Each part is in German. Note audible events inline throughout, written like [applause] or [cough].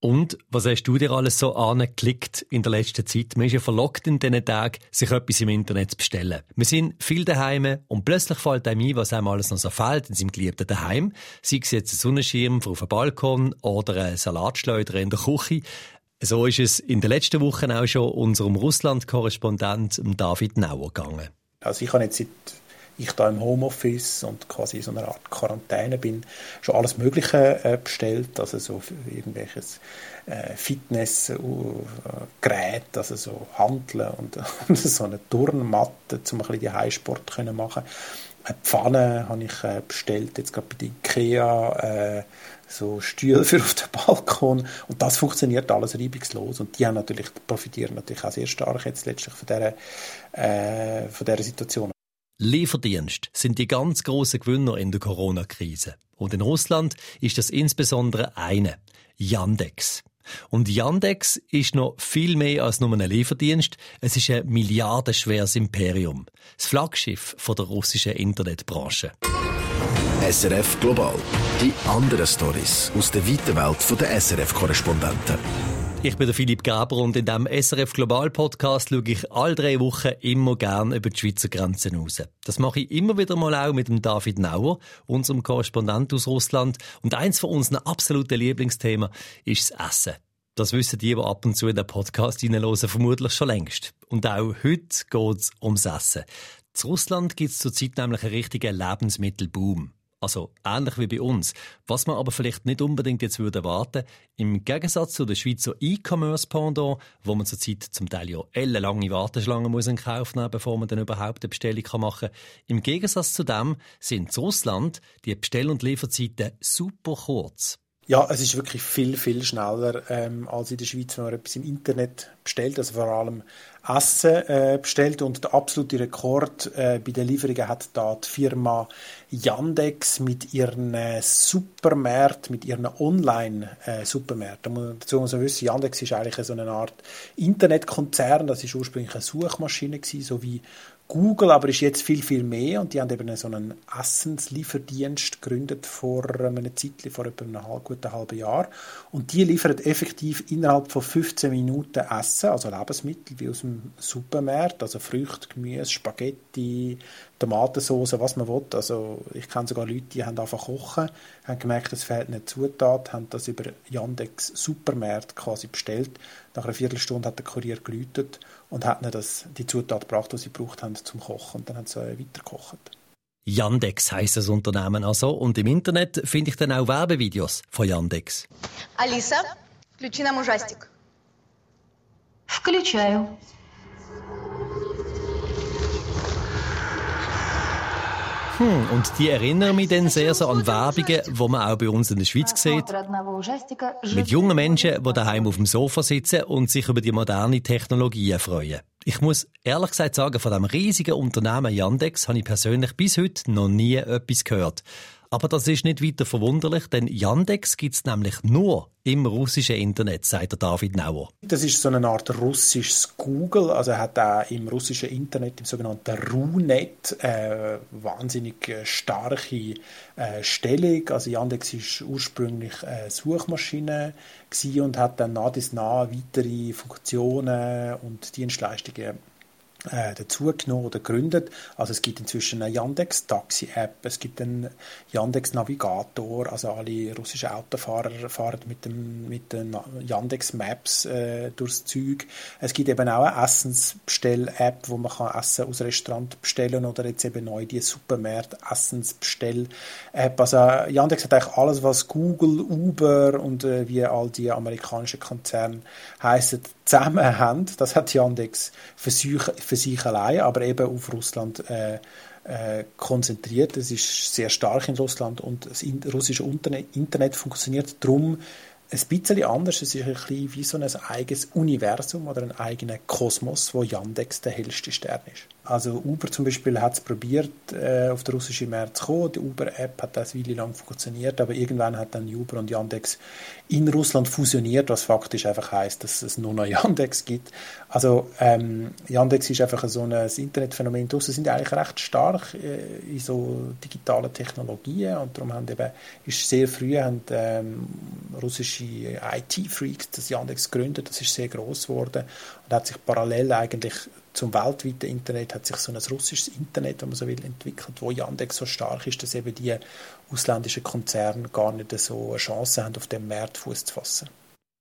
Und was hast du dir alles so angeklickt in der letzten Zeit? Man ist ja verlockt in diesen Tagen, sich etwas im Internet zu bestellen. Wir sind viel daheim und plötzlich fällt einem ein, was einem alles noch so fehlt in seinem geliebten Daheim. Sei es jetzt ein Sonnenschirm auf dem Balkon oder ein Salatschleuder in der Küche. So ist es in den letzten Wochen auch schon unserem Russland-Korrespondent David Nauer gegangen. Also ich habe jetzt seit ich da im Homeoffice und quasi in so einer Art Quarantäne bin, schon alles Mögliche äh, bestellt, also so irgendwelches äh, Fitnessgerät, äh, also so Handeln [laughs] und, so eine Turnmatte, um ein bisschen die Highsport zu machen. Eine Pfanne habe ich äh, bestellt, jetzt gerade bei Ikea, äh, so Stühle für auf den Balkon und das funktioniert alles reibungslos und die haben natürlich, profitieren natürlich auch sehr stark jetzt letztlich von dieser, äh, von dieser Situation. Lieferdienst sind die ganz großen Gewinner in der Corona-Krise. Und in Russland ist das insbesondere eine, Yandex. Und Yandex ist noch viel mehr als nur ein Lieferdienst. Es ist ein milliardenschweres Imperium. Das Flaggschiff von der russischen Internetbranche. SRF Global. Die anderen Stories aus der weiten Welt der SRF-Korrespondenten. Ich bin der Philipp Gaber und in diesem SRF Global Podcast schaue ich alle drei Wochen immer gern über die Schweizer Grenzen raus. Das mache ich immer wieder mal auch mit dem David Nauer, unserem Korrespondent aus Russland. Und eins von unseren absoluten Lieblingsthemen ist das Essen. Das wissen die, die ab und zu in den Podcast hineinhören, vermutlich schon längst. Und auch heute geht es ums Essen. In Russland gibt es zurzeit nämlich einen richtigen Lebensmittelboom. Also ähnlich wie bei uns. Was man aber vielleicht nicht unbedingt jetzt würde erwarten, im Gegensatz zu der Schweizer E-Commerce-Pendant, wo man zurzeit zum Teil ja ellenlange Warteschlangen muss in Kauf nehmen, bevor man dann überhaupt eine Bestellung machen kann. Im Gegensatz zu dem sind in Russland die Bestell- und Lieferzeiten super kurz. Ja, es ist wirklich viel, viel schneller ähm, als in der Schweiz, wenn man etwas im Internet bestellt, also vor allem Essen äh, bestellt. Und der absolute Rekord äh, bei den Lieferungen hat da die Firma Yandex mit ihren äh, Supermärkten, mit ihren Online-Supermärkten. Äh, dazu muss man wissen, Yandex ist eigentlich so eine Art Internetkonzern. Das ist ursprünglich eine Suchmaschine gewesen, so wie Google aber ist jetzt viel, viel mehr und die haben eben so einen Essenslieferdienst gegründet vor einer Zeit, vor etwa einem guten halben Jahr. Und die liefern effektiv innerhalb von 15 Minuten Essen, also Lebensmittel wie aus dem Supermarkt, also Früchte, Gemüse, Spaghetti, Tomatensauce, was man will. Also ich kenne sogar Leute, die haben einfach kochen, haben gemerkt, es fehlt eine Zutat, haben das über Yandex Supermarkt quasi bestellt. Nach einer Viertelstunde hat der Kurier geläutet und hat ihnen das, die Zutat gebracht, die sie gebraucht haben zum Kochen. Und dann haben sie weitergekocht. Yandex heisst das Unternehmen also. Und im Internet finde ich dann auch Werbevideos von Yandex. Alisa, включи нам ужастик. Включаю. Hm, und die erinnern mich dann sehr so an Werbungen, die man auch bei uns in der Schweiz sieht. Mit jungen Menschen, die daheim auf dem Sofa sitzen und sich über die moderne Technologie freuen. Ich muss ehrlich gesagt sagen, von dem riesigen Unternehmen Yandex habe ich persönlich bis heute noch nie etwas gehört. Aber das ist nicht weiter verwunderlich, denn Yandex gibt es nämlich nur im russischen Internet, sagt David Nauer. Das ist so eine Art russisches Google, also er hat auch im russischen Internet, im sogenannten RUNET, äh, wahnsinnig äh, starke äh, Stellung. Also Yandex ist ursprünglich eine Suchmaschine und hat dann nach dies nach weitere Funktionen und Dienstleistungen äh, dazugenommen oder gegründet. Also es gibt inzwischen eine Yandex Taxi App, es gibt einen Yandex Navigator, also alle russischen Autofahrer fahren mit dem mit den Yandex Maps äh, durchs Zeug. Es gibt eben auch eine Essensbestell App, wo man kann Essen aus Restaurant bestellen oder jetzt eben neu die Supermärkte Essensbestell App. Also Yandex hat eigentlich alles, was Google, Uber und äh, wie all die amerikanischen Konzerne heißen, zusammen haben. Das hat Yandex für sich, für sich allein, aber eben auf Russland äh, äh, konzentriert. Es ist sehr stark in Russland und das russische Internet funktioniert darum ein bisschen anders. Es ist ein bisschen wie so ein eigenes Universum oder ein eigener Kosmos, wo Yandex der hellste Stern ist. Also Uber zum Beispiel hat es probiert, äh, auf den russischen Markt zu kommen. Die Uber-App hat das Weile lang funktioniert, aber irgendwann hat dann Uber und Yandex in Russland fusioniert, was faktisch einfach heißt, dass es nur noch [laughs] Yandex gibt. Also ähm, Yandex ist einfach so ein Internetphänomen. Die Russen sind eigentlich recht stark äh, in so digitalen Technologien und darum haben eben, ist sehr früh haben, ähm, russische IT-Freaks das Yandex gegründet. Das ist sehr groß geworden und hat sich parallel eigentlich zum weltweiten Internet hat sich so ein russisches Internet, wenn man so will, entwickelt, wo Yandex so stark ist, dass eben die ausländischen Konzerne gar nicht so eine Chance haben, auf dem Markt Fuß zu fassen.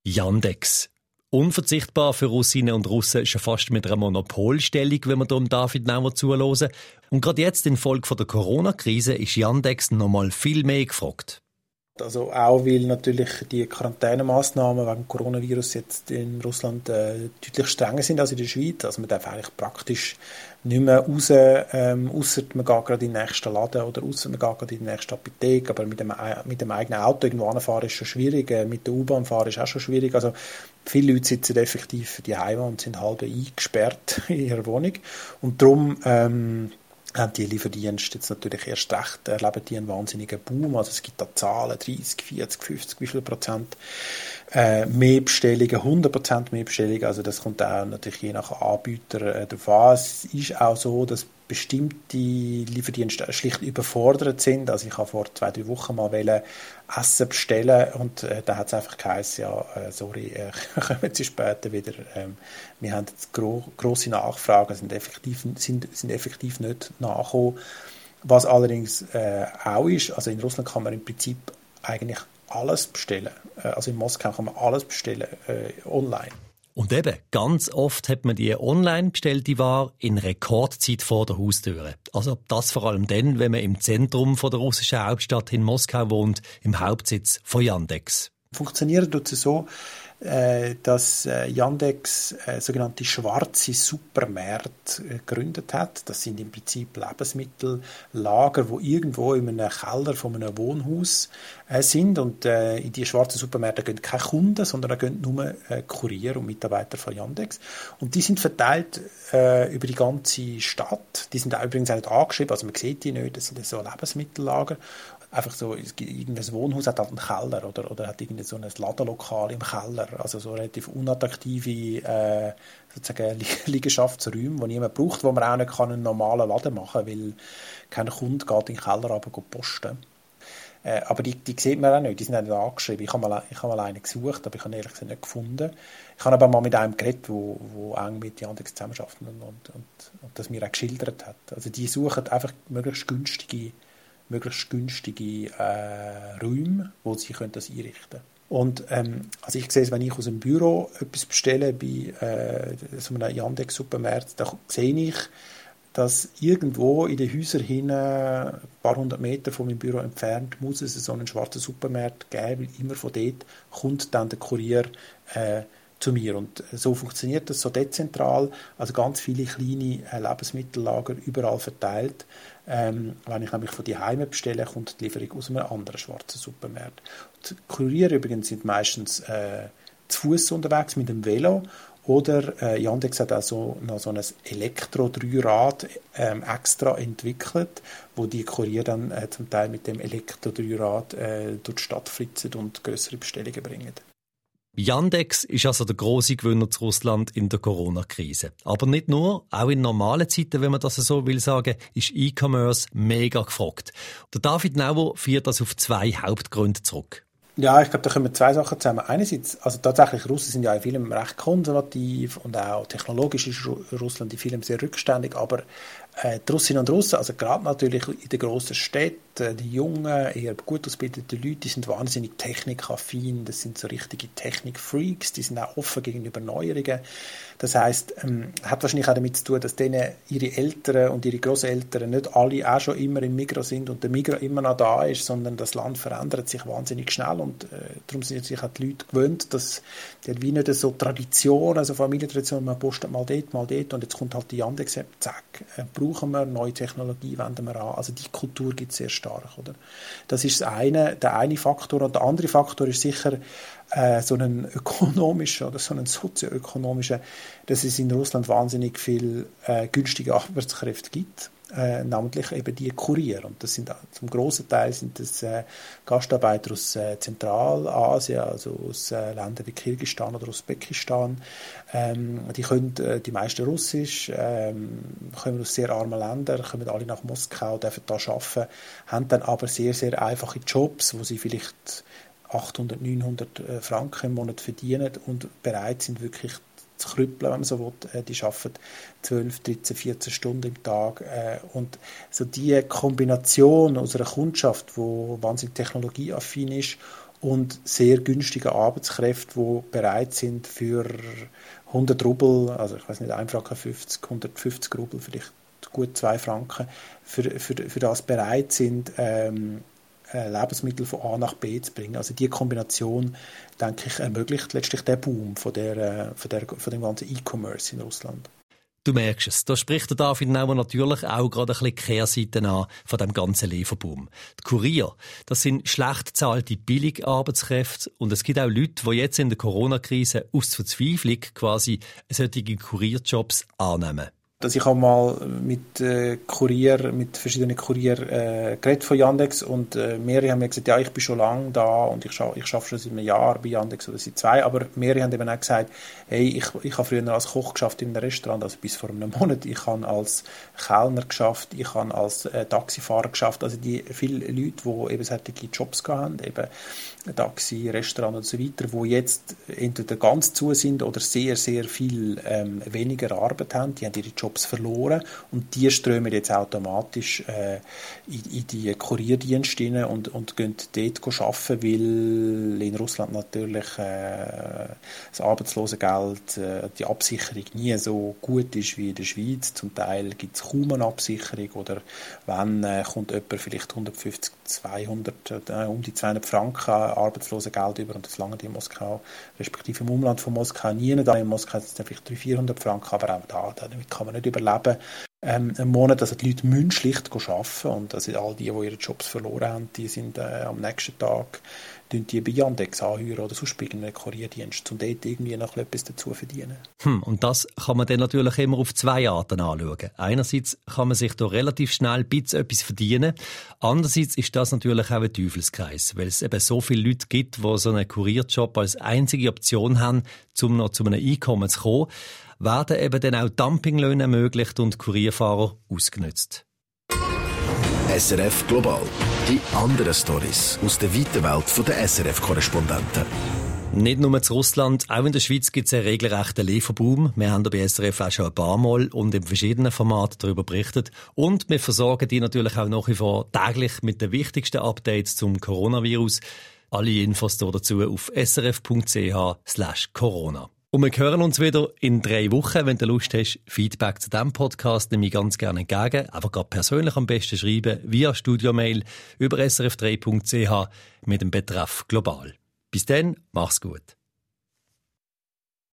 Yandex. Unverzichtbar für Russinnen und Russen schon fast mit einer Monopolstellung, wenn man dem David Nauer zuhören. Und gerade jetzt infolge der Corona-Krise ist Yandex noch mal viel mehr gefragt. Also auch weil natürlich die Quarantänemaßnahmen wegen Coronavirus jetzt in Russland äh, deutlich strenger sind als in der Schweiz. Also man darf eigentlich praktisch nicht mehr raus, ähm, ausser man geht gerade in den nächsten Laden oder ausser man geht gerade in die nächste Apotheke. Aber mit dem, mit dem eigenen Auto irgendwo anfahren ist schon schwierig. Äh, mit der U-Bahn fahren ist auch schon schwierig. Also viele Leute sitzen effektiv die Heime und sind halb eingesperrt [laughs] in ihrer Wohnung. Und darum ähm, haben die Lieferdienste jetzt natürlich erst recht, erleben die einen wahnsinnigen Boom. Also es gibt da Zahlen, 30, 40, 50, wie viel Prozent äh, mehr Bestellungen, 100 Prozent mehr Bestellungen. Also das kommt auch natürlich je nach Anbieter äh, darauf an. Es ist auch so, dass bestimmte Lieferdienste schlicht überfordert sind. Also ich habe vor zwei, drei Wochen mal Essen bestellen und äh, da hat es einfach geheißen, ja, äh, sorry, äh, [laughs] kommen Sie später wieder. Ähm, wir haben jetzt gro grosse Nachfragen, sind effektiv, sind, sind effektiv nicht nachgekommen. Was allerdings äh, auch ist, also in Russland kann man im Prinzip eigentlich alles bestellen. Äh, also in Moskau kann man alles bestellen, äh, online. Und eben, ganz oft hat man die online bestellte Ware in Rekordzeit vor der Haustüre. Also das vor allem dann, wenn man im Zentrum von der russischen Hauptstadt in Moskau wohnt, im Hauptsitz von Yandex. Funktioniert tut es so, äh, dass äh, Yandex äh, sogenannte schwarze Supermärkte gegründet hat. Das sind im Prinzip Lebensmittellager, wo irgendwo in einem Keller von einem Wohnhaus sind. Und in die schwarzen Supermärkte gehen keine Kunden, sondern da gehen nur Kurier und Mitarbeiter von Yandex. Und die sind verteilt über die ganze Stadt. Die sind auch übrigens auch nicht angeschrieben, also man sieht die nicht, das sind so Lebensmittellager einfach so, irgendein Wohnhaus hat halt einen Keller oder, oder hat irgendwie so ein Ladenlokal im Keller, also so relativ unattraktive äh, sozusagen [laughs] Liegenschaftsräume, die niemand braucht, wo man auch nicht einen normalen Laden machen kann, weil kein Kunde geht in den Keller aber posten. Äh, aber die, die sieht man auch nicht, die sind auch nicht angeschrieben. Ich habe mal, ich mal einen gesucht, aber ich habe ehrlich gesagt nicht gefunden. Ich habe aber mal mit einem geredet, wo, wo eng mit Yandex zusammenarbeitet und, und, und, und das mir auch geschildert hat. Also die suchen einfach möglichst günstige möglichst günstige äh, Räume, wo sie können das einrichten können. Und ähm, also ich sehe es, wenn ich aus dem Büro etwas bestelle bei äh, so einem Yandex-Supermarkt, da sehe ich, dass irgendwo in den Häusern hin, ein paar hundert Meter von meinem Büro entfernt, muss es so einen schwarzen Supermarkt geben, weil immer von dort kommt dann der Kurier äh, zu mir. Und so funktioniert das so dezentral, also ganz viele kleine äh, Lebensmittellager überall verteilt. Ähm, wenn ich nämlich von die Heime bestelle, kommt die Lieferung aus einem anderen schwarzen Supermarkt. Die Kuriere übrigens sind meistens äh, zu Fuß unterwegs mit dem Velo oder äh, Yandex hat auch so, noch so ein Elektro-Dreirad ähm, extra entwickelt, wo die Kurier dann äh, zum Teil mit dem Elektro-Dreirad äh, durch die Stadt flitzen und größere Bestellungen bringen. Yandex ist also der große Gewinner zu Russland in der Corona-Krise. Aber nicht nur, auch in normalen Zeiten, wenn man das so will sagen, ist E-Commerce mega gefragt. Der David Nauer führt das auf zwei Hauptgründe zurück. Ja, ich glaube, da kommen zwei Sachen zusammen. Einerseits, also tatsächlich, Russen sind ja in vielem recht konservativ und auch technologisch ist Russland in vielem sehr rückständig, aber äh, die Russinnen und Russen, also gerade natürlich in den grossen Städten, die jungen, eher gut ausgebildeten Leute, die sind wahnsinnig technikaffin, das sind so richtige Technikfreaks, die sind auch offen gegenüber Neuerungen. Das heißt, ähm, hat wahrscheinlich auch damit zu tun, dass denen ihre Eltern und ihre Großeltern nicht alle auch schon immer im Migro sind und der Migro immer noch da ist, sondern das Land verändert sich wahnsinnig schnell und äh, darum sind sich auch die Leute gewöhnt, dass die wie nicht so Tradition, also Familientradition, man postet mal dort, mal dort und jetzt kommt halt die Yandex-App, zack, äh, brauchen wir, neue Technologie wenden wir an. Also die Kultur gibt es sehr stark. Oder? Das ist das eine, der eine Faktor. Und der andere Faktor ist sicher äh, so einen ökonomischen oder so einen sozioökonomischen, dass es in Russland wahnsinnig viel äh, günstige Arbeitskräfte gibt äh, namentlich eben die Kurier. Und das sind zum großen Teil sind das äh, Gastarbeiter aus äh, Zentralasien, also aus äh, Ländern wie Kirgisistan oder Usbekistan. Ähm, die können äh, die meisten Russisch, ähm, kommen aus sehr armen Ländern, kommen alle nach Moskau, dürfen da arbeiten, haben dann aber sehr, sehr einfache Jobs, wo sie vielleicht 800, 900 äh, Franken im Monat verdienen und bereit sind, wirklich zu krüppeln, wenn man so will. Äh, die arbeiten 12, 13, 14 Stunden im Tag. Äh, und so die Kombination unserer Kundschaft, die wahnsinnig technologieaffin ist und sehr günstige Arbeitskräfte, die bereit sind für 100 Rubel, also ich weiß nicht, 1 Franken 50, 150 Rubel, vielleicht gut 2 Franken, für, für, für das bereit sind, ähm, äh, Lebensmittel von A nach B zu bringen. Also die Kombination, denke ich, ermöglicht letztlich den Boom von, der, äh, von, der, von dem ganzen E-Commerce in Russland. Du merkst es, da spricht der David Nauer natürlich auch gerade ein bisschen Kehrseiten an von dem ganzen Lieferboom. Die Kurier, das sind schlecht bezahlte Billigarbeitskräfte und es gibt auch Leute, die jetzt in der Corona-Krise aus Verzweiflung quasi solche Kurierjobs annehmen dass ich habe mal mit äh, Kurier, mit verschiedenen Kurier äh, geredet von Yandex und äh, mehrere haben mir gesagt, ja, ich bin schon lange da und ich, scha ich schon seit einem Jahr bei Yandex oder seit zwei, aber mehrere haben eben auch gesagt, hey, ich, ich habe früher als Koch geschafft in einem Restaurant, also bis vor einem Monat, ich habe als Kellner geschafft, ich habe als äh, Taxifahrer geschafft, also die viele Leute, die eben solche Jobs haben, eben Taxi, Restaurant und so weiter, wo jetzt entweder ganz zu sind oder sehr, sehr viel ähm, weniger Arbeit haben, die haben ihre Jobs verloren und die strömen jetzt automatisch äh, in, in, die Kurierdienste rein und, und gehen dort arbeiten, weil in Russland natürlich äh, das Arbeitslosengeld, äh, die Absicherung nie so gut ist wie in der Schweiz. Zum Teil gibt es kaum eine Absicherung oder wenn, äh, kommt jemand vielleicht 150, 200, äh, um die 200 Franken Arbeitslosengeld über und das lange in Moskau, respektive im Umland von Moskau nie. Da in Moskau sind es vielleicht 300, 400 Franken, aber auch da, damit kann man nicht überleben. Ähm, einen Monat, also die Leute müssen schlicht arbeiten und also all die, die ihre Jobs verloren haben, die sind äh, am nächsten Tag die bei Yandex anhören oder sonst bei einem Kurierdienst, um dort irgendwie noch etwas dazu zu verdienen. Hm, und das kann man dann natürlich immer auf zwei Arten anschauen. Einerseits kann man sich da relativ schnell ein bisschen etwas verdienen. Andererseits ist das natürlich auch ein Teufelskreis, weil es eben so viele Leute gibt, die so einen Kurierjob als einzige Option haben, um noch zu einem Einkommen zu kommen, werden eben dann auch Dumpinglöhne ermöglicht und Kurierfahrer ausgenutzt. SRF Global. Die anderen Stories aus der weiten Welt der SRF-Korrespondenten. Nicht nur zu Russland, auch in der Schweiz gibt es einen regelrechten Lieferboom. Wir haben bei SRF auch schon ein paar Mal und in verschiedenen Formaten darüber berichtet. Und wir versorgen die natürlich auch nach wie vor täglich mit den wichtigsten Updates zum Coronavirus. Alle Infos dazu auf srf.ch/corona. Und wir hören uns wieder in drei Wochen. Wenn du Lust hast, Feedback zu diesem Podcast nehme ich ganz gerne entgegen. Aber gerade persönlich am besten schreiben via Studiomail über srf3.ch mit dem Betreff Global. Bis dann, mach's gut.